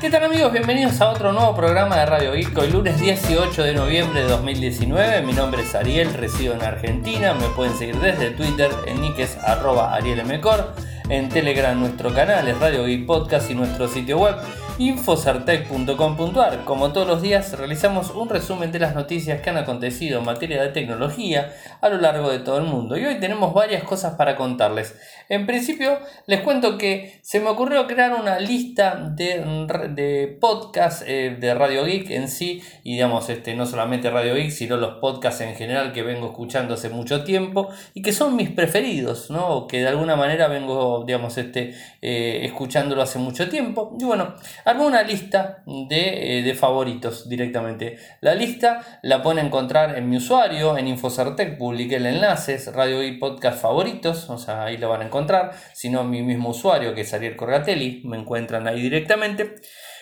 ¿Qué tal amigos? Bienvenidos a otro nuevo programa de Radio Geek. Hoy lunes 18 de noviembre de 2019. Mi nombre es Ariel, resido en Argentina. Me pueden seguir desde Twitter en niques arroba arielmcor. En Telegram nuestro canal es Radio Geek Podcast y nuestro sitio web infosartec.com.ar. Como todos los días, realizamos un resumen de las noticias que han acontecido en materia de tecnología a lo largo de todo el mundo. Y hoy tenemos varias cosas para contarles. En principio, les cuento que se me ocurrió crear una lista de, de podcasts eh, de Radio Geek en sí, y digamos, este, no solamente Radio Geek, sino los podcasts en general que vengo escuchando hace mucho tiempo y que son mis preferidos, ¿no? que de alguna manera vengo, digamos, este, eh, escuchándolo hace mucho tiempo. Y bueno, armé una lista de, eh, de, favoritos directamente. La lista la pueden encontrar en mi usuario, en Infosartec, publiqué el enlace, Radio y Podcast favoritos, o sea, ahí lo van a encontrar. Si no, mi mismo usuario, que es Ariel Corgatelli, me encuentran ahí directamente.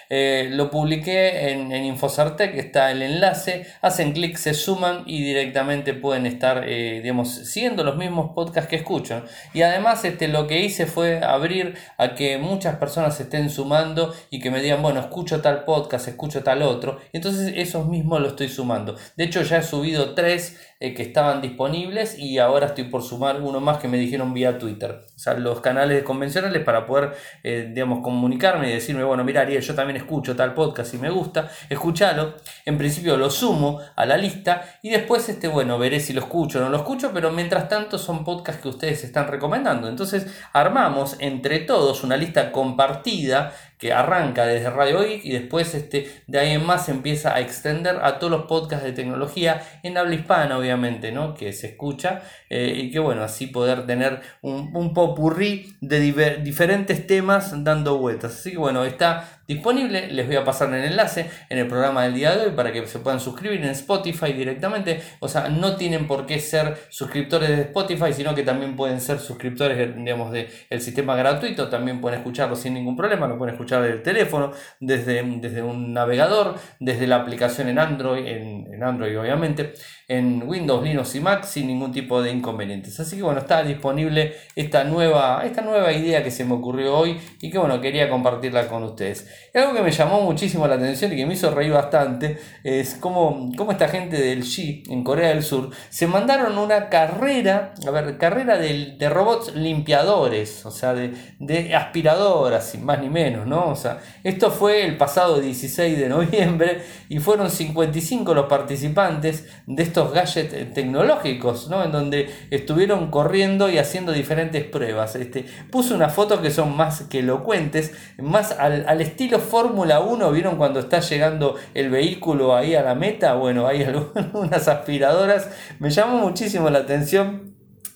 Eh, lo publiqué en, en, Infosartec, está el enlace, hacen clic, se suman y directamente pueden estar, eh, digamos, siguiendo los mismos podcasts que escuchan. Y además este, lo que hice fue abrir a que muchas personas estén sumando y que me digan, bueno, escucho tal podcast, escucho tal otro. Entonces esos mismos lo estoy sumando. De hecho ya he subido tres eh, que estaban disponibles y ahora estoy por sumar uno más que me dijeron vía Twitter. O sea, los canales convencionales para poder, digamos, comunicarme y decirme, bueno, mira Ariel, yo también escucho tal podcast y me gusta, escúchalo. En principio lo sumo a la lista y después, este, bueno, veré si lo escucho o no lo escucho, pero mientras tanto son podcasts que ustedes están recomendando. Entonces armamos entre todos una lista compartida que arranca desde Radio Geek y después este, de ahí en más se empieza a extender a todos los podcasts de tecnología en habla hispana, obviamente, ¿no? que se escucha eh, y que bueno, así poder tener un, un popurrí de diferentes temas dando vueltas. Así que bueno, está disponible, les voy a pasar el enlace en el programa del día de hoy para que se puedan suscribir en Spotify directamente, o sea, no tienen por qué ser suscriptores de Spotify, sino que también pueden ser suscriptores, del sistema gratuito, también pueden escucharlo sin ningún problema, lo pueden escuchar desde el teléfono, desde, desde un navegador, desde la aplicación en Android, en, en, Android obviamente, en Windows, Linux y Mac sin ningún tipo de inconvenientes. Así que bueno, está disponible esta nueva, esta nueva idea que se me ocurrió hoy y que bueno, quería compartirla con ustedes. Algo que me llamó muchísimo la atención y que me hizo reír bastante es cómo, cómo esta gente del Xi en Corea del Sur se mandaron una carrera, a ver, carrera de, de robots limpiadores, o sea, de, de aspiradoras, sin más ni menos, ¿no? O sea, esto fue el pasado 16 de noviembre y fueron 55 los participantes de estos gadgets tecnológicos, ¿no? En donde estuvieron corriendo y haciendo diferentes pruebas. Este, puse unas fotos que son más que elocuentes, más al, al estilo Fórmula 1, ¿vieron cuando está llegando el vehículo ahí a la meta? Bueno, hay algunas aspiradoras, me llamó muchísimo la atención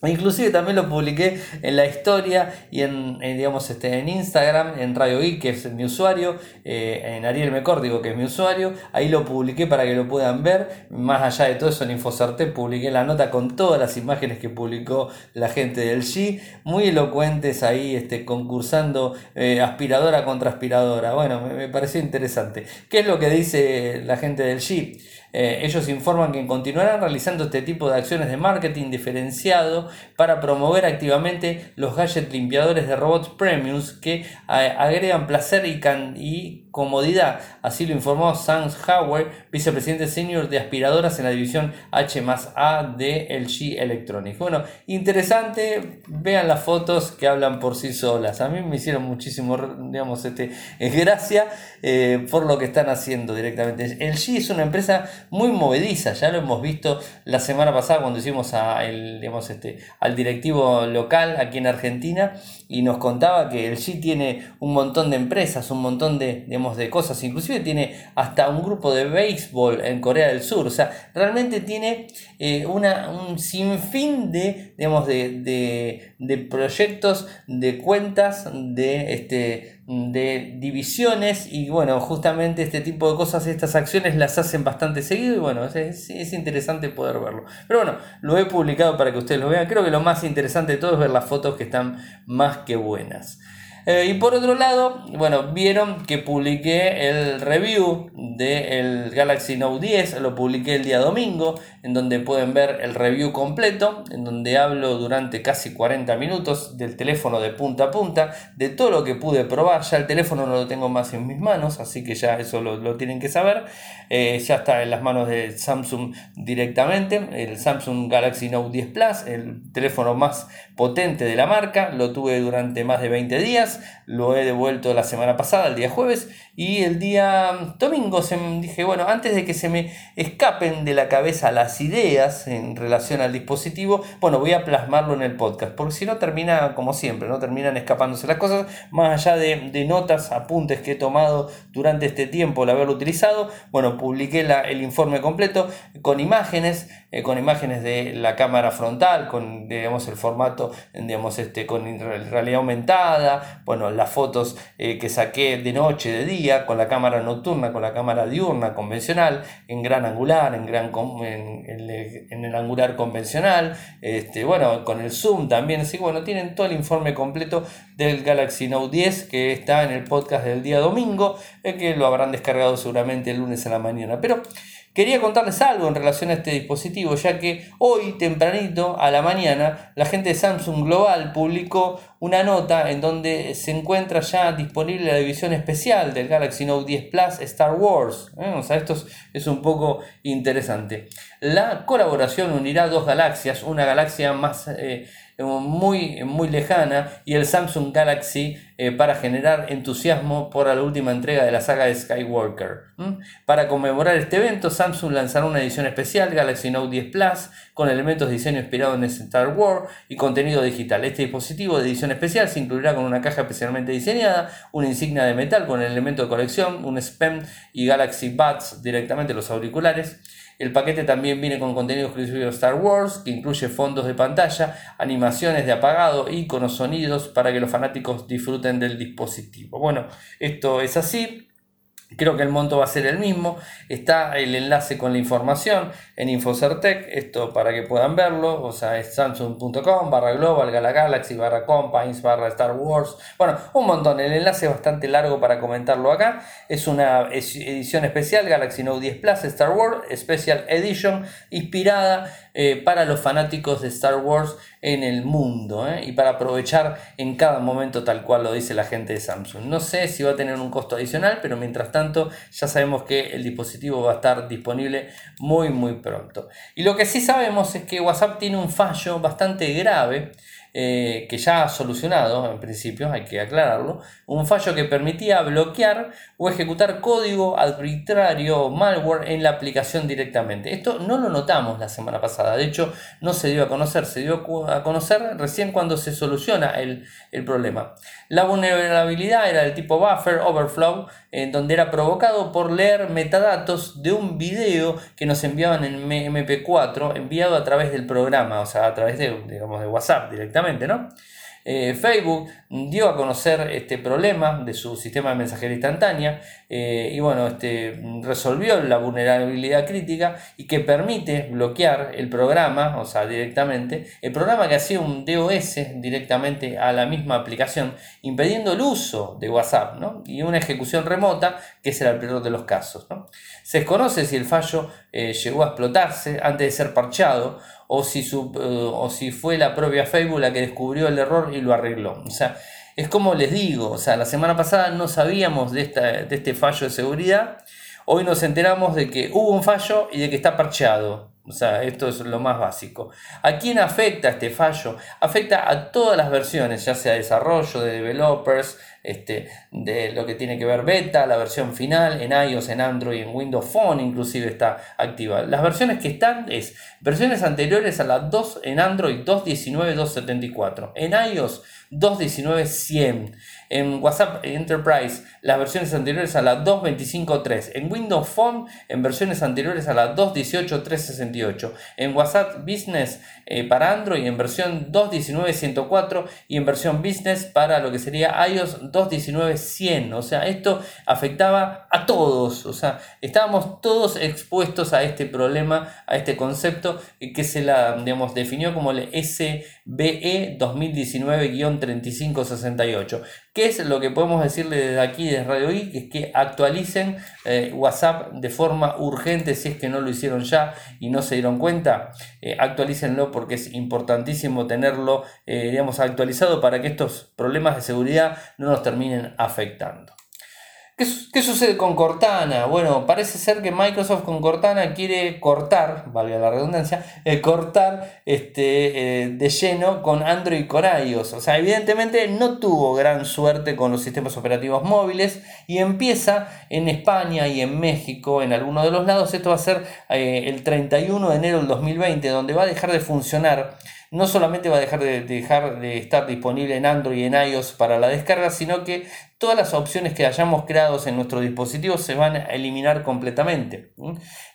Inclusive también lo publiqué en la historia y en, digamos, este, en Instagram, en Radio Geek, que es mi usuario, eh, en Ariel Mecórdigo, que es mi usuario. Ahí lo publiqué para que lo puedan ver. Más allá de todo eso, en Infosarte publiqué la nota con todas las imágenes que publicó la gente del G. Muy elocuentes ahí, este, concursando eh, aspiradora contra aspiradora. Bueno, me, me, pareció interesante. ¿Qué es lo que dice la gente del G? Eh, ellos informan que continuarán realizando este tipo de acciones de marketing diferenciado para promover activamente los gadgets limpiadores de robots premiums que agregan placer y, y comodidad. Así lo informó Sam Howard, vicepresidente senior de aspiradoras en la división H más A de LG Electronics. Bueno, interesante, vean las fotos que hablan por sí solas. A mí me hicieron muchísimo, digamos, este, gracia eh, por lo que están haciendo directamente. LG es una empresa muy movediza, ya lo hemos visto la semana pasada cuando hicimos a el, digamos, este, al directivo local aquí en Argentina y nos contaba que LG tiene un montón de empresas, un montón de de cosas. Inclusive tiene hasta un grupo de béisbol en Corea del Sur. O sea, realmente tiene eh, una, un sinfín de, digamos, de, de, proyectos, de cuentas, de, este, de divisiones. Y bueno, justamente este tipo de cosas, estas acciones las hacen bastante seguido. Y bueno, es, es interesante poder verlo. Pero bueno, lo he publicado para que ustedes lo vean. Creo que lo más interesante de todo es ver las fotos que están más que buenas. Eh, y por otro lado, bueno, vieron que publiqué el review del Galaxy Note 10, lo publiqué el día domingo, en donde pueden ver el review completo, en donde hablo durante casi 40 minutos del teléfono de punta a punta, de todo lo que pude probar, ya el teléfono no lo tengo más en mis manos, así que ya eso lo, tienen que saber, eh, ya está en las manos de Samsung directamente, el Samsung Galaxy Note 10 Plus, el teléfono más potente de la marca, lo tuve durante más de 20 días, lo he devuelto la semana pasada, el día jueves, y el día domingo se dije, bueno, antes de que se me escapen de la cabeza las ideas en relación al dispositivo, bueno, voy a plasmarlo en el podcast, porque si no termina como siempre, no terminan escapándose las cosas, más allá de, notas, apuntes que he tomado durante este tiempo al haberlo utilizado, bueno, publiqué el informe completo con imágenes, eh, con imágenes de la cámara frontal, con digamos el formato, digamos este, con realidad aumentada, bueno, las fotos eh, que saqué de noche, de día, con la cámara nocturna, con la cámara diurna convencional, en gran angular, en, gran, en, el angular convencional, este, bueno, con el zoom también, así bueno, tienen todo el informe completo del Galaxy Note 10 que está en el podcast del día domingo, eh, que lo habrán descargado seguramente el lunes a la mañana, pero... Quería contarles algo en relación a este dispositivo, ya que hoy tempranito a la mañana la gente de Samsung Global publicó una nota en donde se encuentra ya disponible la división especial del Galaxy Note 10 Plus Star Wars. ¿eh? O sea, esto es un poco interesante. La colaboración unirá dos galaxias, una galaxia más... Eh, muy, muy lejana y el Samsung Galaxy eh, para generar entusiasmo por la última entrega de la saga de Skywalker. Para conmemorar este evento, Samsung lanzará una edición especial Galaxy Note 10 Plus con elementos de diseño inspirado en Star Wars y contenido digital. Este dispositivo de edición especial se incluirá con una caja especialmente diseñada, una insignia de metal con el elemento de colección, un SPEM y Galaxy Buds directamente los auriculares. El paquete también viene con contenido exclusivo de Star Wars, que incluye fondos de pantalla, animaciones de apagado, iconos, sonidos, para que los fanáticos disfruten del dispositivo. Bueno, esto es así. Creo que el monto va a ser el mismo. Está el enlace con la información en Infocertec, esto para que puedan verlo. O sea, es samsung.com barra global, galaxy barra compines barra Star Wars. Bueno, un montón. El enlace es bastante largo para comentarlo acá. Es una edición especial Galaxy Note 10 Plus Star Wars Special Edition inspirada eh, para los fanáticos de Star Wars en el mundo ¿eh? y para aprovechar en cada momento tal cual lo dice la gente de Samsung. No sé si va a tener un costo adicional, pero mientras tanto ya sabemos que el dispositivo va a estar disponible muy muy pronto. Y lo que sí sabemos es que WhatsApp tiene un fallo bastante grave eh, que ya ha solucionado, en principio, hay que aclararlo, un fallo que permitía bloquear o ejecutar código arbitrario o malware en la aplicación directamente. Esto no lo notamos la semana pasada, de hecho no se dio a conocer, se dio a conocer recién cuando se soluciona el, el problema. La vulnerabilidad era del tipo buffer overflow, en donde era provocado por leer metadatos de un video que nos enviaban en MP4 enviado a través del programa, o sea, a través de, digamos, de WhatsApp directamente, ¿no? Eh, Facebook dio a conocer este problema de su sistema de mensajería instantánea eh, y bueno, este, resolvió la vulnerabilidad crítica y que permite bloquear el programa, o sea, directamente, el programa que hacía un DOS directamente a la misma aplicación, impidiendo el uso de WhatsApp y una ejecución remota, que será el peor de los casos. Se desconoce si el fallo eh, llegó a explotarse antes de ser parchado o si, su, eh, o si fue la propia Facebook la que descubrió el error y lo arregló. O sea, es como les digo, o sea, la semana pasada no sabíamos de, esta, de este fallo de seguridad, hoy nos enteramos de que hubo un fallo y de que está parcheado. O sea, esto es lo más básico. ¿A quién afecta este fallo? Afecta a todas las versiones, ya sea desarrollo, de developers, este, de lo que tiene que ver beta, la versión final, en iOS, en Android, en Windows Phone inclusive está activa. Las versiones que están es versiones anteriores a la 2 en Android 2.19.274, en iOS 2.19.100, en WhatsApp Enterprise las versiones anteriores a la 2.25.3, en Windows Phone en versiones anteriores a la 2.18.368, en WhatsApp Business eh, para Android en versión 2.19.104 y en versión Business para lo que sería iOS 2.19.100. O sea, esto afectaba a todos. O sea, estábamos todos expuestos a este problema, a este concepto que se la, digamos, definió como el S BE 2019-3568. ¿Qué es lo que podemos decirle desde aquí, desde Radio I? Es que actualicen eh, WhatsApp de forma urgente si es que no lo hicieron ya y no se dieron cuenta. Eh, actualícenlo porque es importantísimo tenerlo eh, digamos, actualizado para que estos problemas de seguridad no nos terminen afectando. ¿Qué, sucede con Cortana? Bueno, parece ser que Microsoft con Cortana quiere cortar, valga la redundancia, eh, cortar este, eh, de lleno con Android y con iOS. O sea, evidentemente no tuvo gran suerte con los sistemas operativos móviles y empieza en España y en México, en algunos de los lados. Esto va a ser eh, el 31 de enero del 2020, donde va a dejar de funcionar no solamente va a dejar de, dejar de estar disponible en Android y en iOS para la descarga, sino que todas las opciones que hayamos creado en nuestro dispositivo se van a eliminar completamente.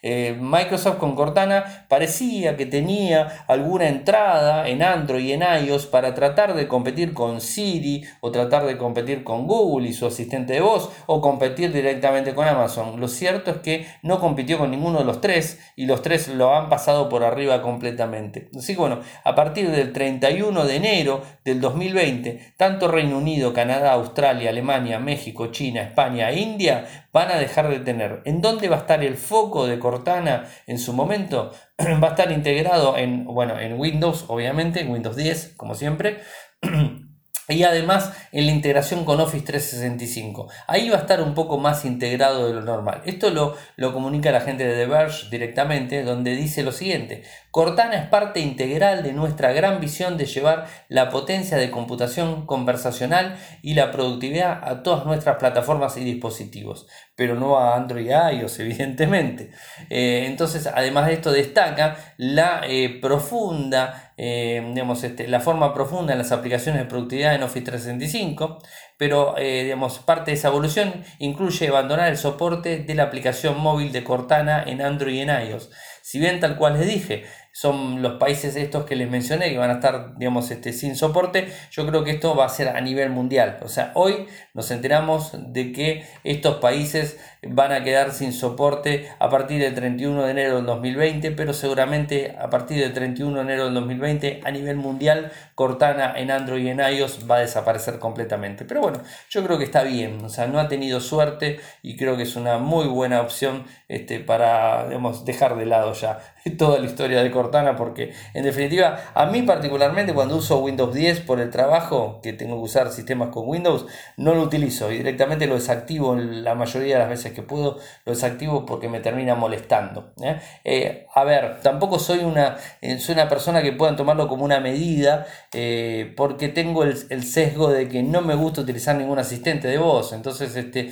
Eh, Microsoft con Cortana parecía que tenía alguna entrada en Android y en iOS para tratar de competir con Siri o tratar de competir con Google y su asistente de voz o competir directamente con Amazon. Lo cierto es que no compitió con ninguno de los tres y los tres lo han pasado por arriba completamente. Así que bueno, a partir del 31 de enero del 2020, tanto Reino Unido, Canadá, Australia, Alemania, México, China, España e India van a dejar de tener. ¿En dónde va a estar el foco de Cortana en su momento? va a estar integrado en, bueno, en Windows, obviamente, en Windows 10, como siempre. Y además en la integración con Office 365. Ahí va a estar un poco más integrado de lo normal. Esto lo, lo comunica la gente de The Verge directamente, donde dice lo siguiente. Cortana es parte integral de nuestra gran visión de llevar la potencia de computación conversacional y la productividad a todas nuestras plataformas y dispositivos, pero no a Android y iOS, evidentemente. Eh, entonces, además de esto, destaca la eh, profunda, eh, digamos, este, la forma profunda en las aplicaciones de productividad en Office 365, pero digamos, parte de esa evolución incluye abandonar el soporte de la aplicación móvil de Cortana en Android y en iOS. Si bien tal cual les dije, son los países estos que les mencioné que van a estar, digamos, este, sin soporte, yo creo que esto va a ser a nivel mundial. O sea, hoy nos enteramos de que estos países van a quedar sin soporte a partir del 31 de enero del 2020, pero seguramente a partir del 31 de enero del 2020 a nivel mundial Cortana en Android y en iOS va a desaparecer completamente. Pero bueno, yo creo que está bien, o sea, no ha tenido suerte y creo que es una muy buena opción este, para digamos, dejar de lado ya toda la historia de Cortana porque en definitiva a mí particularmente cuando uso Windows 10 por el trabajo que tengo que usar sistemas con Windows no lo utilizo y directamente lo desactivo la mayoría de las veces que puedo lo desactivo porque me termina molestando ¿eh? Eh, a ver tampoco soy una eh, soy una persona que puedan tomarlo como una medida porque tengo el, sesgo de que no me gusta utilizar ningún asistente de voz entonces este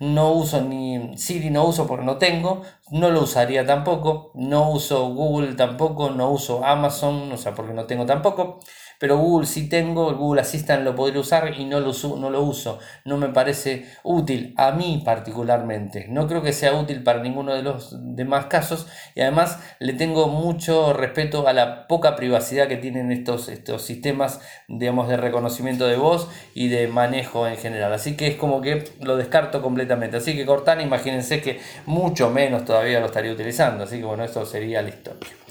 no uso ni Siri, no uso porque no tengo, no lo usaría tampoco, no uso Google tampoco, no uso Amazon, o sea, porque no tengo tampoco pero Google sí tengo, el Google Assistant lo podría usar y no lo, no lo uso. No me parece útil, a mí particularmente. No creo que sea útil para ninguno de los demás casos y además le tengo mucho respeto a la poca privacidad que tienen estos, estos sistemas digamos, de reconocimiento de voz y de manejo en general. Así que es como que lo descarto completamente. Así que Cortana, imagínense que mucho menos todavía lo estaría utilizando. Así que bueno, eso sería la historia.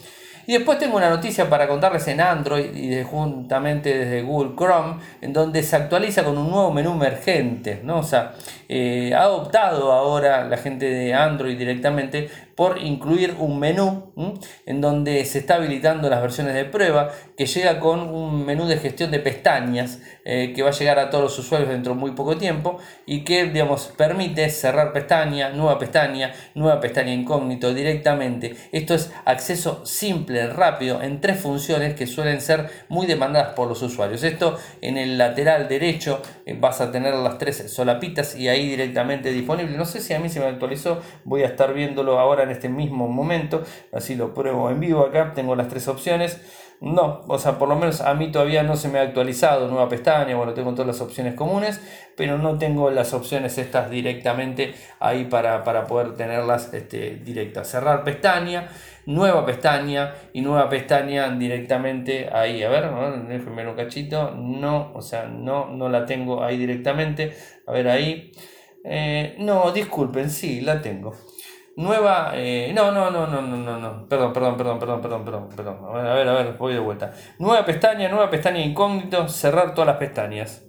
Y después tengo una noticia para contarles en Android y juntamente desde Google Chrome, en donde se actualiza con un nuevo menú emergente. ¿no? O sea, eh, ha optado ahora la gente de Android directamente por incluir un menú en donde se está habilitando las versiones de prueba que llega con un menú de gestión de pestañas eh, que va a llegar a todos los usuarios dentro de muy poco tiempo y que digamos permite cerrar pestaña, nueva pestaña, nueva pestaña incógnito directamente. Esto es acceso simple, rápido en tres funciones que suelen ser muy demandadas por los usuarios. Esto en el lateral derecho eh, vas a tener las tres solapitas y ahí directamente disponible. No sé si a mí se me actualizó, voy a estar viéndolo ahora en este mismo momento, así lo pruebo en vivo acá, tengo las tres opciones. No, o sea, por lo menos a mí todavía no se me ha actualizado nueva pestaña, bueno, tengo todas las opciones comunes, pero no tengo las opciones estas directamente ahí para, poder tenerlas este, directas. Cerrar pestaña, nueva pestaña y nueva pestaña directamente ahí. A ver, déjenme un cachito. No, o sea, no, no la tengo ahí directamente. A ver ahí. Eh, no, disculpen, sí, la tengo. Nueva, eh, no, no, no, no, no, no, no, perdón, perdón, perdón, perdón, perdón, perdón, perdón, a ver, a ver, voy de vuelta. Nueva pestaña, nueva pestaña incógnito, cerrar todas las pestañas.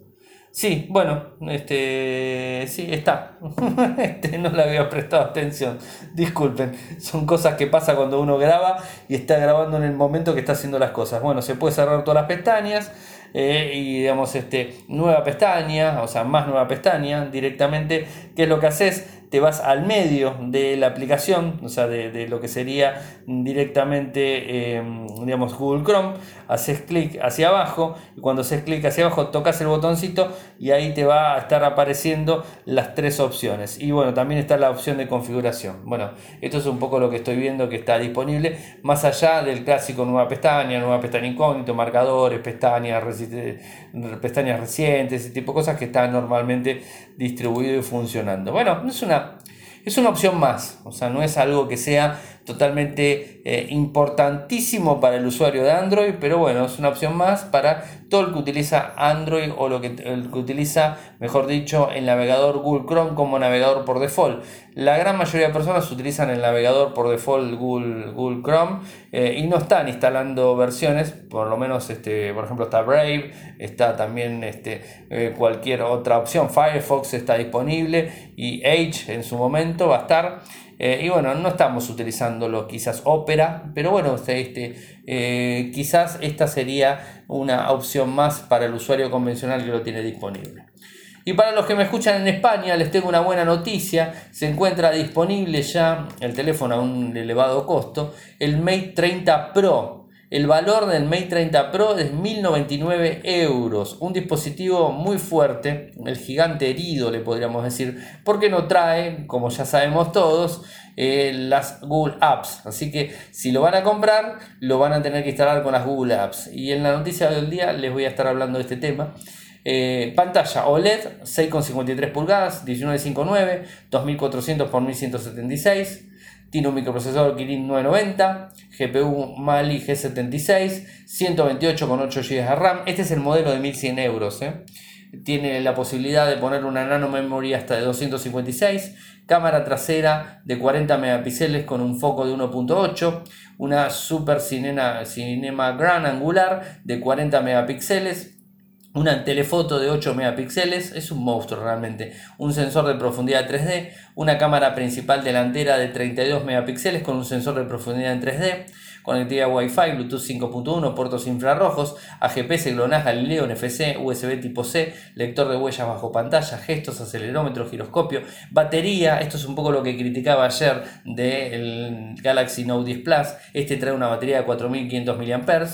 Sí, bueno, este, sí, está. Este, no le había prestado atención. Disculpen, son cosas que pasa cuando uno graba y está grabando en el momento que está haciendo las cosas. Bueno, se puede cerrar todas las pestañas eh, y digamos, este, nueva pestaña, o sea, más nueva pestaña directamente. ¿Qué es lo que haces? Te vas al medio de la aplicación, o sea, de, lo que sería directamente, em, digamos, Google Chrome, haces clic hacia abajo, y cuando haces clic hacia abajo tocas el botoncito y ahí te va a estar apareciendo las tres opciones. Y bueno, también está la opción de configuración. Bueno, esto es un poco lo que estoy viendo que está disponible, más allá del clásico nueva pestaña, nueva pestaña incógnito, marcadores, pestañas, pestañas recientes, ese tipo de cosas que están normalmente distribuido y funcionando. Bueno, es una es una opción más, o sea, no es algo que sea totalmente eh, importantísimo para el usuario de Android, pero bueno, es una opción más para todo el que utiliza Android o lo que, el que utiliza, mejor dicho, el navegador Google Chrome como navegador por default. La gran mayoría de personas utilizan el navegador por default Google, Google Chrome eh, y no están instalando versiones, por lo menos, este, por ejemplo, está Brave, está también este, eh, cualquier otra opción, Firefox está disponible y Edge en su momento va a estar. Eh, y bueno, no estamos utilizándolo quizás Opera, pero bueno, este, eh, quizás esta sería una opción más para el usuario convencional que lo tiene disponible. Y para los que me escuchan en España, les tengo una buena noticia. Se encuentra disponible ya el teléfono a un elevado costo, el Mate 30 Pro el valor del Mate 30 Pro es 1099 euros. Un dispositivo muy fuerte, el gigante herido le podríamos decir, porque no trae, como ya sabemos todos, eh, las Google Apps. Así que si lo van a comprar, lo van a tener que instalar con las Google Apps. Y en la noticia del día les voy a estar hablando de este tema. Eh, pantalla OLED 6,53 pulgadas, 1959, 2400 x 1176. Tiene un microprocesador Kirin 990, GPU Mali G76, 128 con 8 GB de RAM. Este es el modelo de 1100 euros. ¿eh? Tiene la posibilidad de poner una nano memory hasta de 256, cámara trasera de 40 megapíxeles con un foco de 1.8, una super cinema, cinema gran angular de 40 megapíxeles, una telefoto de 8 megapíxeles, es un monstruo realmente, un sensor de profundidad 3D, una cámara principal delantera de 32 megapíxeles con un sensor de profundidad en 3D, conectividad Wi-Fi, Bluetooth 5.1, puertos infrarrojos, AGPS, GLONASS, Galileo, NFC, USB tipo C, lector de huellas bajo pantalla, gestos, acelerómetro, giroscopio, batería, esto es un poco lo que criticaba ayer del Galaxy Note 10 Plus, este trae una batería de 4500 mAh,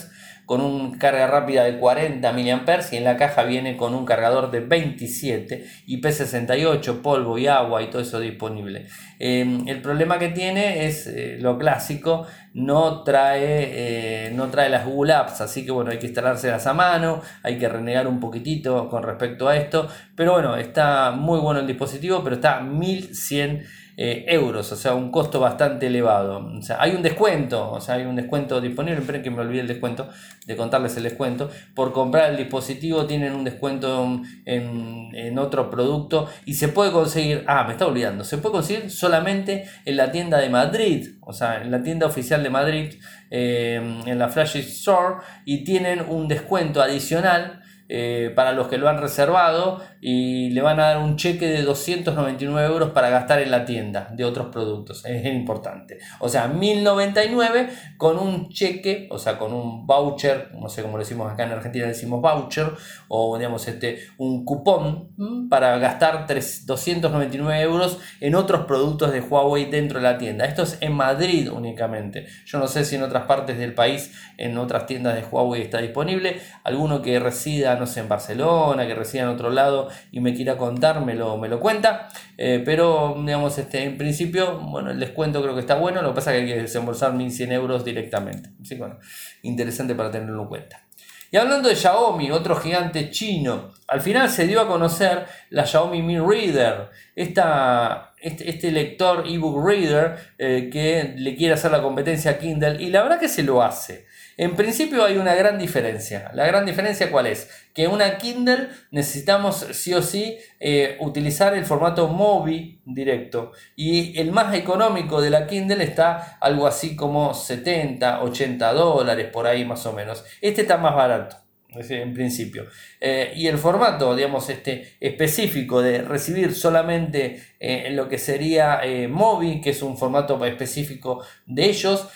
con una carga rápida de 40 mAh y en la caja viene con un cargador de 27 IP68, polvo y agua y todo eso disponible. Em, el problema que tiene es eh, lo clásico, no trae, eh, no trae las Google Apps, así que bueno, hay que instalárselas a mano, hay que renegar un poquitito con respecto a esto, pero bueno, está muy bueno el dispositivo, pero está 1100 eh, euros, o sea, un costo bastante elevado. O sea, hay un descuento, o sea, hay un descuento disponible, esperen que me olvide el descuento, de contarles el descuento. Por comprar el dispositivo tienen un descuento en, otro producto y se puede conseguir, ah, me está olvidando, se puede conseguir solamente en la tienda de Madrid, o sea, en la tienda oficial de Madrid, eh, en la Flash Store, y tienen un descuento adicional eh, para los que lo han reservado y le van a dar un cheque de 299 euros para gastar en la tienda de otros productos. Es importante. O sea, 1099 con un cheque, o sea, con un voucher, no sé cómo lo decimos acá en Argentina, decimos voucher, o digamos este, un cupón para gastar 299 euros en otros productos de Huawei dentro de la tienda. Esto es en Madrid únicamente. Yo no sé si en otras partes del país, en otras tiendas de Huawei está disponible. Alguno que resida no sé, en Barcelona, que resida en otro lado y me quiera contar, me lo, me lo cuenta. Eh, pero, digamos, este, en principio, bueno, el descuento creo que está bueno, lo que pasa es que hay que desembolsar 1.100 euros directamente. Así bueno, interesante para tenerlo en cuenta. Y hablando de Xiaomi, otro gigante chino, al final se dio a conocer la Xiaomi Mi Reader, esta, este, este lector ebook reader eh, que le quiere hacer la competencia a Kindle y la verdad que se lo hace. En principio hay una gran diferencia. La gran diferencia cuál es? Que una Kindle necesitamos sí o sí eh, utilizar el formato MOBI directo. Y el más económico de la Kindle está algo así como 70, 80 dólares por ahí más o menos. Este está más barato en principio. Eh, y el formato, digamos, este, específico de recibir solamente eh, lo que sería eh, MOBI, que es un formato específico de ellos,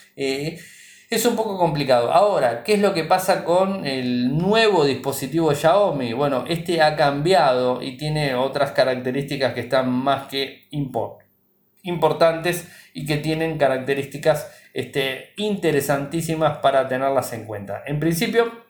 es un poco complicado. Ahora, ¿qué es lo que pasa con el nuevo dispositivo Xiaomi? Bueno, este ha cambiado y tiene otras características que están más que importantes y que tienen características este, interesantísimas para tenerlas en cuenta. En principio,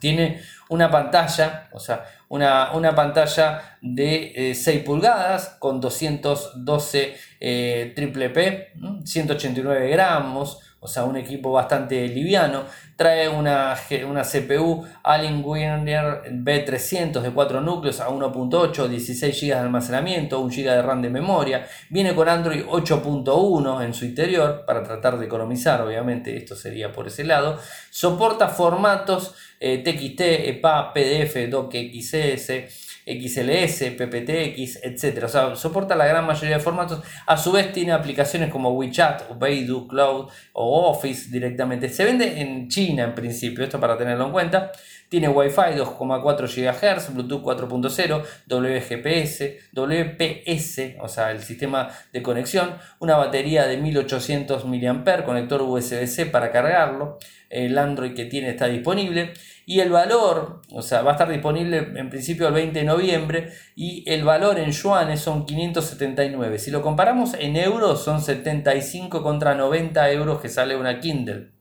tiene una pantalla, o sea, una, una pantalla de 6 eh, pulgadas con 212 eh, triple P, 189 gramos, o sea, un equipo bastante liviano. Trae una, una CPU Alienware B300 de 4 núcleos a 1.8, 16 GB de almacenamiento, 1 GB de RAM de memoria. Viene con Android 8.1 en su interior para tratar de economizar, obviamente, esto sería por ese lado. Soporta formatos TXT, EPA, PDF, DocXS XLS, PPTX, etc. O sea, soporta la gran mayoría de formatos. A su vez tiene aplicaciones como WeChat, Baidu, Cloud o Office directamente. Se vende en China en principio, esto para tenerlo en cuenta. Tiene Wi-Fi 2,4 GHz, Bluetooth 4.0, WGPS, WPS, o sea, el sistema de conexión, una batería de 1800 mAh, conector USB-C para cargarlo, el Android que tiene está disponible y el valor, o sea, va a estar disponible en principio el 20 de noviembre y el valor en yuanes son 579. Si lo comparamos en euros son 75 contra 90 euros que sale una Kindle.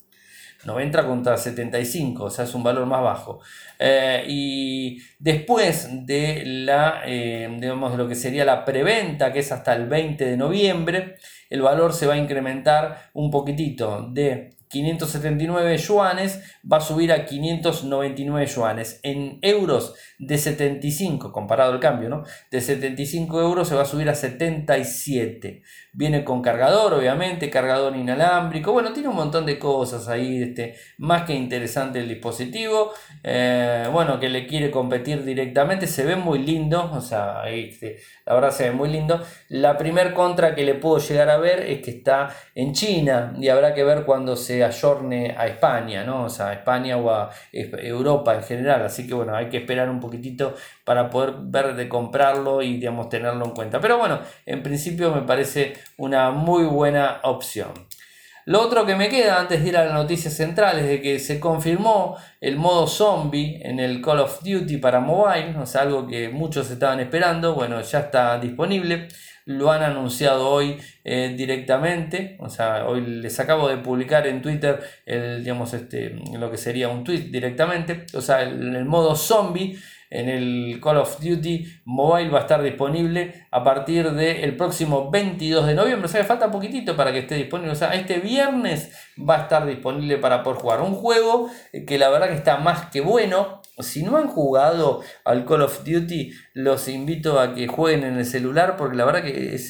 90 contra 75, o sea, es un valor más bajo. Eh, y después eh, de lo que sería la preventa, que es hasta el 20 de noviembre, el valor se va a incrementar un poquitito de 579 yuanes va a subir a 599 yuanes. En euros de 75, comparado el cambio, ¿no? De 75 euros se va a subir a 77. Viene con cargador, obviamente, cargador inalámbrico. Bueno, tiene un montón de cosas ahí, este, más que interesante el dispositivo. Eh, bueno, que le quiere competir directamente. Se ve muy lindo, o sea, este, la verdad se ve muy lindo. La primer contra que le puedo llegar a ver es que está en China y habrá que ver cuando se ayorne a España, ¿no? O sea, a España o a Europa en general. Así que bueno, hay que esperar un poquitito para poder ver de comprarlo y digamos tenerlo en cuenta. Pero bueno, en principio me parece una muy buena opción. Lo otro que me queda antes de ir a las noticias centrales de que se confirmó el modo zombie en el Call of Duty para mobile, o algo que muchos estaban esperando, bueno, ya está disponible, lo han anunciado hoy eh, directamente, o sea, hoy les acabo de publicar en Twitter el, digamos, este, lo que sería un tweet directamente, o sea, el modo zombie en el Call of Duty Mobile va a estar disponible a partir del próximo 22 de noviembre. O sea, falta poquitito para que esté disponible. O sea, este viernes va a estar disponible para poder jugar. Un juego que la verdad que está más que bueno. Si no han jugado al Call of Duty, los invito a que jueguen en el celular porque la verdad que es,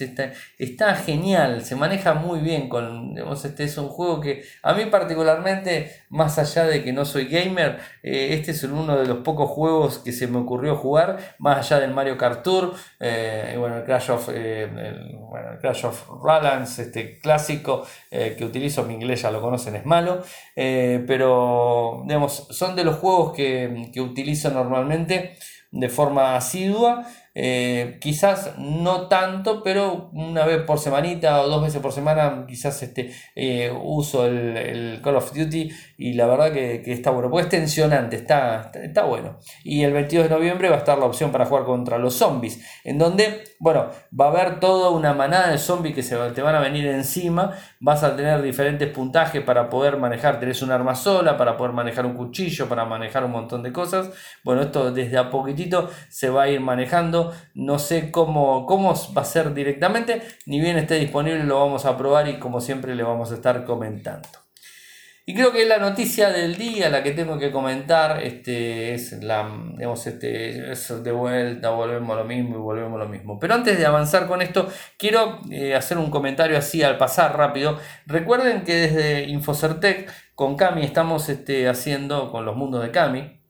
está, genial, se maneja muy bien con, este es un juego que a mí particularmente, más allá de que no soy gamer, eh, este es uno de los pocos juegos que se me ocurrió jugar, más allá del Mario Kart Tour, eh, bueno, el Crash of, eh, el, Crash of Balance, este clásico que utilizo, mi inglés ya lo conocen, es malo, pero digamos, son de los juegos que, que utilizo normalmente de forma asidua eh, quizás no tanto, pero una vez por semanita o dos veces por semana quizás este, eh, uso el, Call of Duty y la verdad que, está bueno, porque es tensionante, está, está, bueno. Y el 22 de noviembre va a estar la opción para jugar contra los zombies, en donde, bueno, va a haber toda una manada de zombies que se, te van a venir encima, vas a tener diferentes puntajes para poder manejar, tenés un arma sola, para poder manejar un cuchillo, para manejar un montón de cosas. Bueno, esto desde a poquitito se va a ir manejando no sé cómo, cómo va a ser directamente, ni bien esté disponible lo vamos a probar y como siempre le vamos a estar comentando. Y creo que la noticia del día, la que tengo que comentar, este, es la, digamos, este, es de vuelta, volvemos a lo mismo y volvemos a lo mismo. Pero antes de avanzar con esto, quiero eh, hacer un comentario así al pasar rápido. Recuerden que desde Infocertec con Cami estamos este, haciendo, con los mundos de Cami,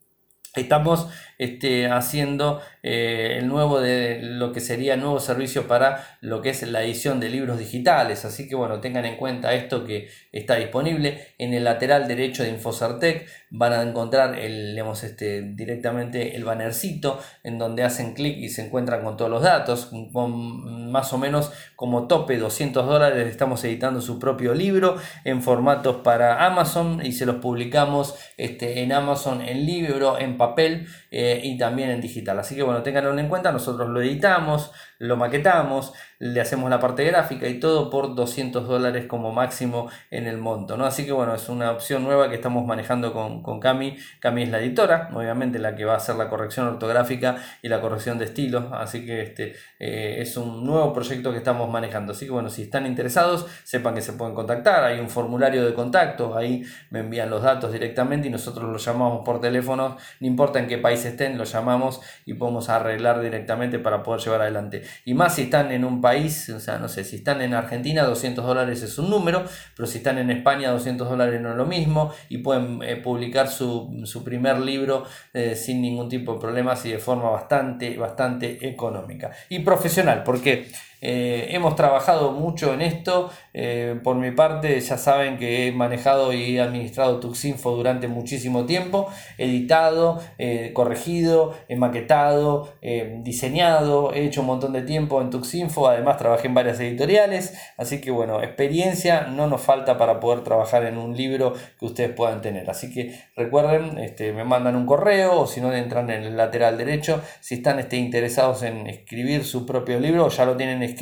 estamos este, haciendo eh, el nuevo de lo que sería el nuevo servicio para lo que es la edición de libros digitales. Así que bueno, tengan en cuenta esto que está disponible en el lateral derecho de Infocertec. Van a encontrar el, este, directamente el bannercito en donde hacen clic y se encuentran con todos los datos. Con más o menos como tope 200 dólares estamos editando su propio libro en formatos para Amazon y se los publicamos este, en Amazon en libro, en papel. Eh, y también en digital. Así que bueno, ténganlo en cuenta, nosotros lo editamos, lo maquetamos, le hacemos la parte gráfica y todo por 200 dólares como máximo en el monto. ¿no? Así que bueno, es una opción nueva que estamos manejando con, con Cami. Cami es la editora, obviamente la que va a hacer la corrección ortográfica y la corrección de estilo. Así que este eh, es un nuevo proyecto que estamos manejando. Así que bueno, si están interesados, sepan que se pueden contactar. Hay un formulario de contacto, ahí me envían los datos directamente y nosotros los llamamos por teléfono. No importa en qué país estén, los llamamos y podemos arreglar directamente para poder llevar adelante. Y más si están en un país, o sea, no sé, si están en Argentina, 200 dólares es un número, pero si están en España, 200 dólares no es lo mismo y pueden eh, publicar su, primer libro eh, sin ningún tipo de problemas y de forma bastante, bastante económica y profesional, porque eh, hemos trabajado mucho en esto. Eh, por mi parte, ya saben que he manejado y administrado Tuxinfo durante muchísimo tiempo. Editado, eh, corregido, maquetado, diseñado. He hecho un montón de tiempo en Tuxinfo. Además, trabajé en varias editoriales. Así que, bueno, experiencia no nos falta para poder trabajar en un libro que ustedes puedan tener. Así que recuerden, este, me mandan un correo o si no, entran en el lateral derecho. Si están este, interesados en escribir su propio libro, ya lo tienen escrito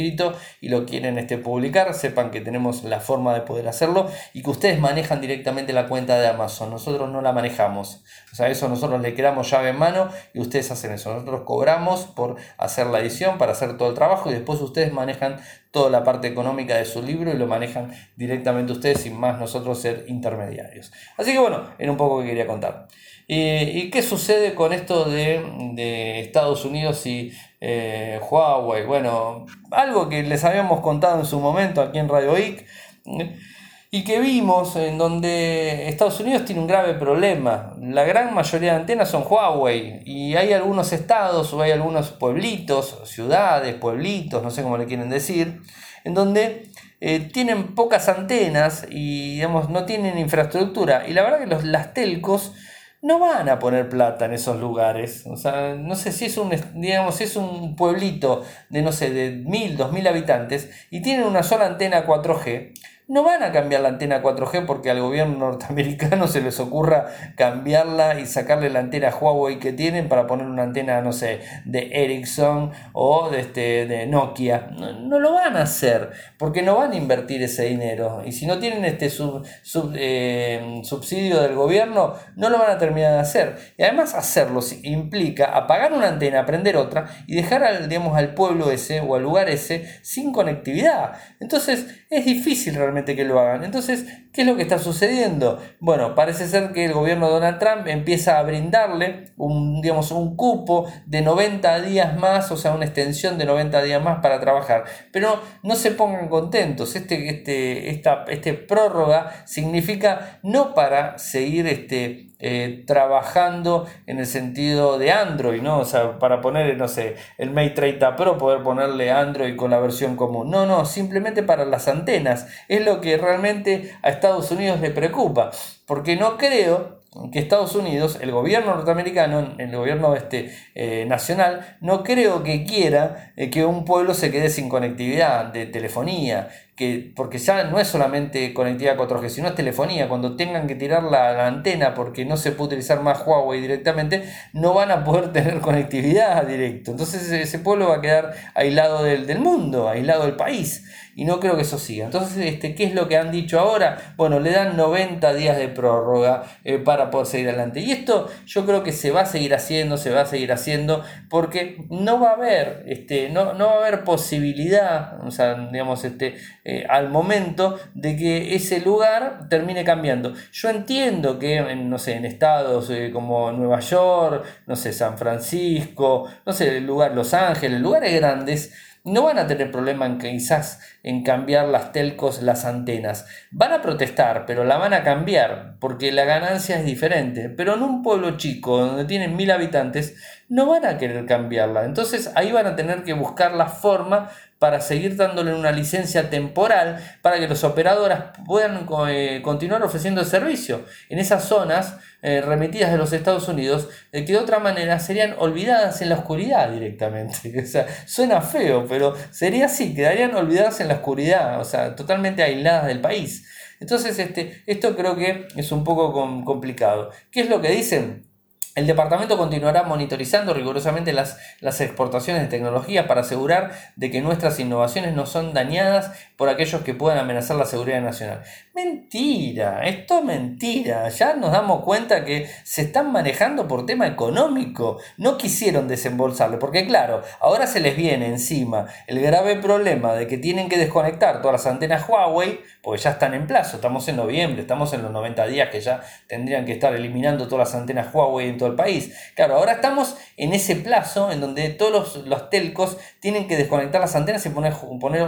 y lo quieren este, publicar, sepan que tenemos la forma de poder hacerlo y que ustedes manejan directamente la cuenta de Amazon. Nosotros no la manejamos. O sea, eso nosotros le creamos llave en mano y ustedes hacen eso. Nosotros cobramos por hacer la edición, para hacer todo el trabajo y después ustedes manejan toda la parte económica de su libro y lo manejan directamente ustedes sin más nosotros ser intermediarios. Así que bueno, era un poco que quería contar. ¿Y qué sucede con esto de, Estados Unidos y eh, Huawei? Bueno, algo que les habíamos contado en su momento aquí en Radio IC y que vimos en donde Estados Unidos tiene un grave problema. La gran mayoría de antenas son Huawei y hay algunos estados o hay algunos pueblitos, ciudades, pueblitos, no sé cómo le quieren decir, en donde eh, tienen pocas antenas y digamos, no tienen infraestructura. Y la verdad que los, las telcos no van a poner plata en esos lugares. O sea, no sé si es un, digamos, si es un pueblito de, no sé, de mil, dos mil habitantes y tienen una sola antena 4G no van a cambiar la antena 4G porque al gobierno norteamericano se les ocurra cambiarla y sacarle la antena Huawei que tienen para poner una antena, no sé, de Ericsson o de, este, de Nokia. No, lo van a hacer porque no van a invertir ese dinero. Y si no tienen este sub, eh, subsidio del gobierno, no lo van a terminar de hacer. Y además hacerlo implica apagar una antena, prender otra y dejar al, digamos, al pueblo ese o al lugar ese sin conectividad. Entonces es difícil realmente que lo hagan. Entonces, ¿qué es lo que está sucediendo? Bueno, parece ser que el gobierno de Donald Trump empieza a brindarle un, digamos, un cupo de 90 días más, o sea, una extensión de 90 días más para trabajar. Pero no se pongan contentos. Este, este, esta este prórroga significa no para seguir este, eh, trabajando en el sentido de Android, ¿no? O sea, para poner, no sé, el Mate 30 Pro, poder ponerle Android con la versión común. No, no, simplemente para las antenas. Es lo que realmente a Estados Unidos le preocupa. Porque no creo que Estados Unidos, el gobierno norteamericano, el gobierno este, eh, nacional, no creo que quiera eh, que un pueblo se quede sin conectividad de telefonía, que, porque ya no es solamente conectividad 4G, sino es telefonía. Cuando tengan que tirar la, antena porque no se puede utilizar más Huawei directamente, no van a poder tener conectividad directo. Entonces ese pueblo va a quedar aislado del, del mundo, aislado del país. Y no creo que eso siga. Entonces, este, ¿qué es lo que han dicho ahora? Bueno, le dan 90 días de prórroga eh, para poder seguir adelante. Y esto yo creo que se va a seguir haciendo, se va a seguir haciendo, porque no va a haber, este, no, no va a haber posibilidad, o sea, digamos, este, eh, al momento de que ese lugar termine cambiando. Yo entiendo que, en, no sé, en estados eh, como Nueva York, no sé, San Francisco, no sé, el lugar Los Ángeles, lugares grandes, no van a tener problema en quizás en cambiar las telcos, las antenas. Van a protestar, pero la van a cambiar porque la ganancia es diferente. Pero en un pueblo chico donde tienen mil habitantes, no van a querer cambiarla. Entonces ahí van a tener que buscar la forma para seguir dándole una licencia temporal para que los operadores puedan eh, continuar ofreciendo el servicio en esas zonas eh, remitidas de los Estados Unidos, que de otra manera serían olvidadas en la oscuridad directamente. O sea, suena feo, pero sería así, quedarían olvidadas en la oscuridad, o sea, totalmente aisladas del país. Entonces, este, esto creo que es un poco complicado. ¿Qué es lo que dicen? El departamento continuará monitorizando rigurosamente las, las, exportaciones de tecnología para asegurar de que nuestras innovaciones no son dañadas por aquellos que puedan amenazar la seguridad nacional. Mentira, esto es mentira. Ya nos damos cuenta que se están manejando por tema económico. No quisieron desembolsarle, porque claro, ahora se les viene encima el grave problema de que tienen que desconectar todas las antenas Huawei, porque ya están en plazo. Estamos en noviembre, estamos en los 90 días que ya tendrían que estar eliminando todas las antenas Huawei en todo el país. Claro, ahora estamos en ese plazo en donde todos los, telcos tienen que desconectar las antenas y poner,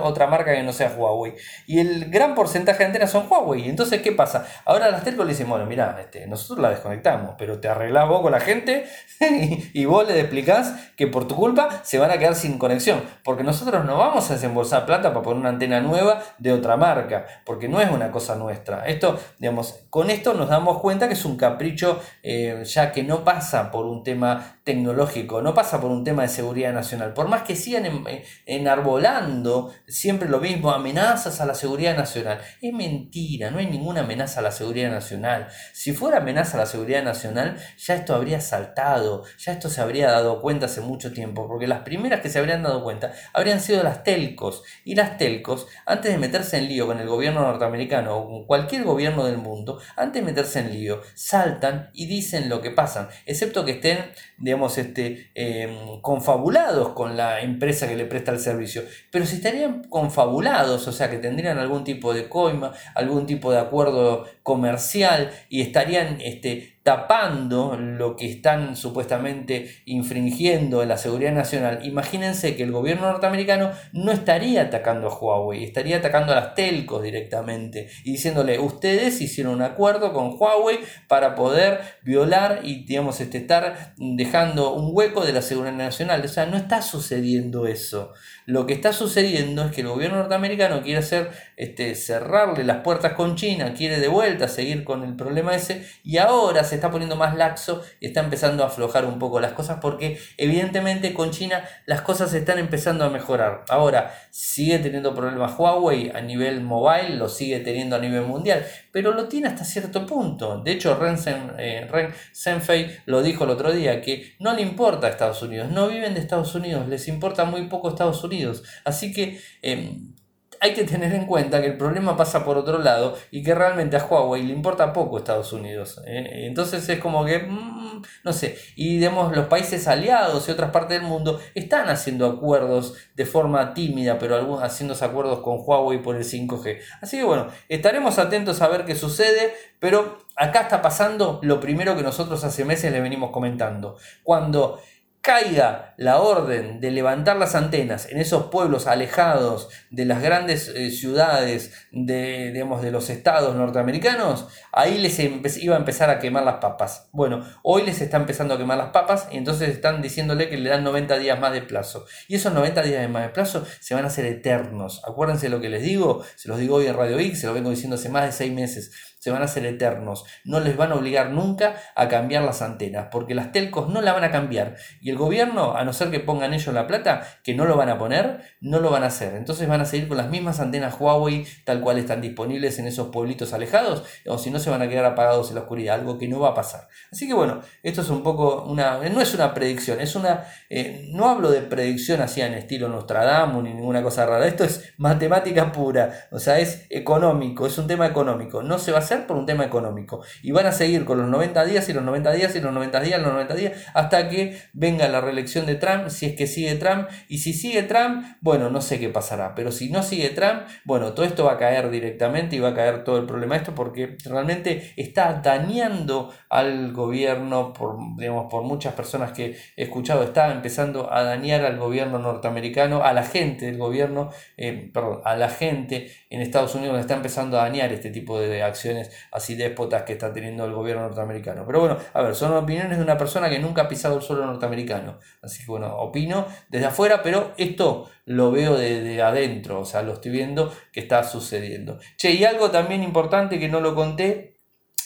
otra marca que no sea Huawei. Y el gran porcentaje de antenas son Huawei. Entonces, ¿qué pasa? Ahora las telcos le dicen, bueno, mira, este, nosotros la desconectamos, pero te arreglás vos con la gente y, vos le explicás que por tu culpa se van a quedar sin conexión. Porque nosotros no vamos a desembolsar plata para poner una antena nueva de otra marca, porque no es una cosa nuestra. Esto, digamos, con esto nos damos cuenta que es un capricho eh, ya que no pasa por un tema tecnológico, no pasa por un tema de seguridad nacional. Por más que sigan enarbolando siempre lo mismo, amenazas a la seguridad nacional. Es mentira no hay ninguna amenaza a la seguridad nacional. Si fuera amenaza a la seguridad nacional, ya esto habría saltado, ya esto se habría dado cuenta hace mucho tiempo, porque las primeras que se habrían dado cuenta habrían sido las telcos. Y las telcos, antes de meterse en lío con el gobierno norteamericano o con cualquier gobierno del mundo, antes de meterse en lío, saltan y dicen lo que pasan, excepto que estén, digamos, este, em, confabulados con la empresa que le presta el servicio. Pero si estarían confabulados, o sea, que tendrían algún tipo de coima, algún tipo de acuerdo comercial y estarían este, tapando lo que están supuestamente infringiendo en la seguridad nacional, imagínense que el gobierno norteamericano no estaría atacando a Huawei, estaría atacando a las telcos directamente y diciéndole, ustedes hicieron un acuerdo con Huawei para poder violar y digamos este, estar dejando un hueco de la seguridad nacional. O sea, no está sucediendo eso. Lo que está sucediendo es que el gobierno norteamericano quiere hacer este, cerrarle las puertas con China, quiere de vuelta seguir con el problema ese y ahora se está poniendo más laxo y está empezando a aflojar un poco las cosas porque evidentemente con China las cosas están empezando a mejorar. Ahora, sigue teniendo problemas Huawei a nivel mobile, lo sigue teniendo a nivel mundial, pero lo tiene hasta cierto punto. De hecho, Ren, eh, Ren Senfei lo dijo el otro día, que no le importa a Estados Unidos, no viven de Estados Unidos, les importa muy poco Estados Unidos. Así que... Em, hay que tener en cuenta que el problema pasa por otro lado y que realmente a Huawei le importa poco Estados Unidos. ¿eh? Entonces es como que, mm, no sé, y digamos, los países aliados y otras partes del mundo están haciendo acuerdos de forma tímida, pero algunos haciendo acuerdos con Huawei por el 5G. Así que bueno, estaremos atentos a ver qué sucede, pero acá está pasando lo primero que nosotros hace meses le venimos comentando. Cuando caiga la orden de levantar las antenas en esos pueblos alejados de las grandes eh, ciudades de, digamos, de los estados norteamericanos, ahí les iba a empezar a quemar las papas. Bueno, hoy les está empezando a quemar las papas y entonces están diciéndole que le dan 90 días más de plazo. Y esos 90 días más de plazo se van a hacer eternos. Acuérdense lo que les digo, se los digo hoy en Radio X, se lo vengo diciendo hace más de 6 meses se van a hacer eternos. No les van a obligar nunca a cambiar las antenas, porque las telcos no la van a cambiar. Y el gobierno, a no ser que pongan ellos la plata, que no lo van a poner, no lo van a hacer. Entonces van a seguir con las mismas antenas Huawei, tal cual están disponibles en esos pueblitos alejados, o si no se van a quedar apagados en la oscuridad, algo que no va a pasar. Así que bueno, esto es un poco una, no es una predicción, es una, eh, no hablo de predicción así en estilo Nostradamus ni ninguna cosa rara, esto es matemática pura, o sea, es económico, es un tema económico, no se va a hacer por un tema económico. Y van a seguir con los 90 días y los 90 días y los 90 días, los 90 días, hasta que venga la reelección de Trump, si es que sigue Trump, y si sigue Trump, bueno, no sé qué pasará, pero si no sigue Trump, bueno, todo esto va a caer directamente y va a caer todo el problema esto porque realmente está dañando al gobierno, por, digamos, por muchas personas que he escuchado, está empezando a dañar al gobierno norteamericano, a la gente del gobierno, eh, perdón, a la gente en Estados Unidos. Está empezando a dañar este tipo de acciones así déspotas que está teniendo el gobierno norteamericano. Pero bueno, a ver, son opiniones de una persona que nunca ha pisado el suelo norteamericano. Así que bueno, opino desde afuera, pero esto lo veo desde adentro, o sea, lo estoy viendo que está sucediendo. Che, y algo también importante que no lo conté,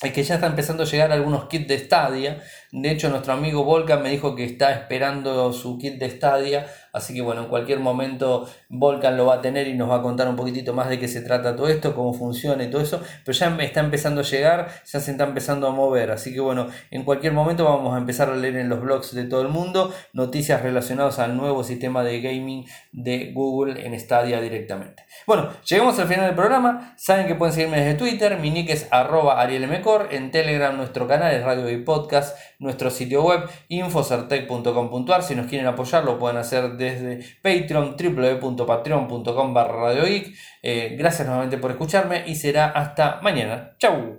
es que ya está empezando a llegar algunos kits de Stadia. De hecho, nuestro amigo Volcan me dijo que está esperando su kit de Stadia Así que bueno, en cualquier momento Volcan lo va a tener y nos va a contar un poquitito más de qué se trata todo esto, cómo funciona y todo eso. Pero ya está empezando a llegar, ya se está empezando a mover. Así que bueno, en cualquier momento vamos a empezar a leer en los blogs de todo el mundo noticias relacionadas al nuevo sistema de gaming de Google en Stadia directamente. Bueno, llegamos al final del programa. Saben que pueden seguirme desde Twitter. Mi nick es arroba arielmcor. En Telegram nuestro canal es Radio y Podcast. Nuestro sitio web infocertec.com.ar. Si nos quieren apoyar lo pueden hacer desde Patreon, www.patreon.com barra eh, gracias nuevamente por escucharme y será hasta mañana. Chau.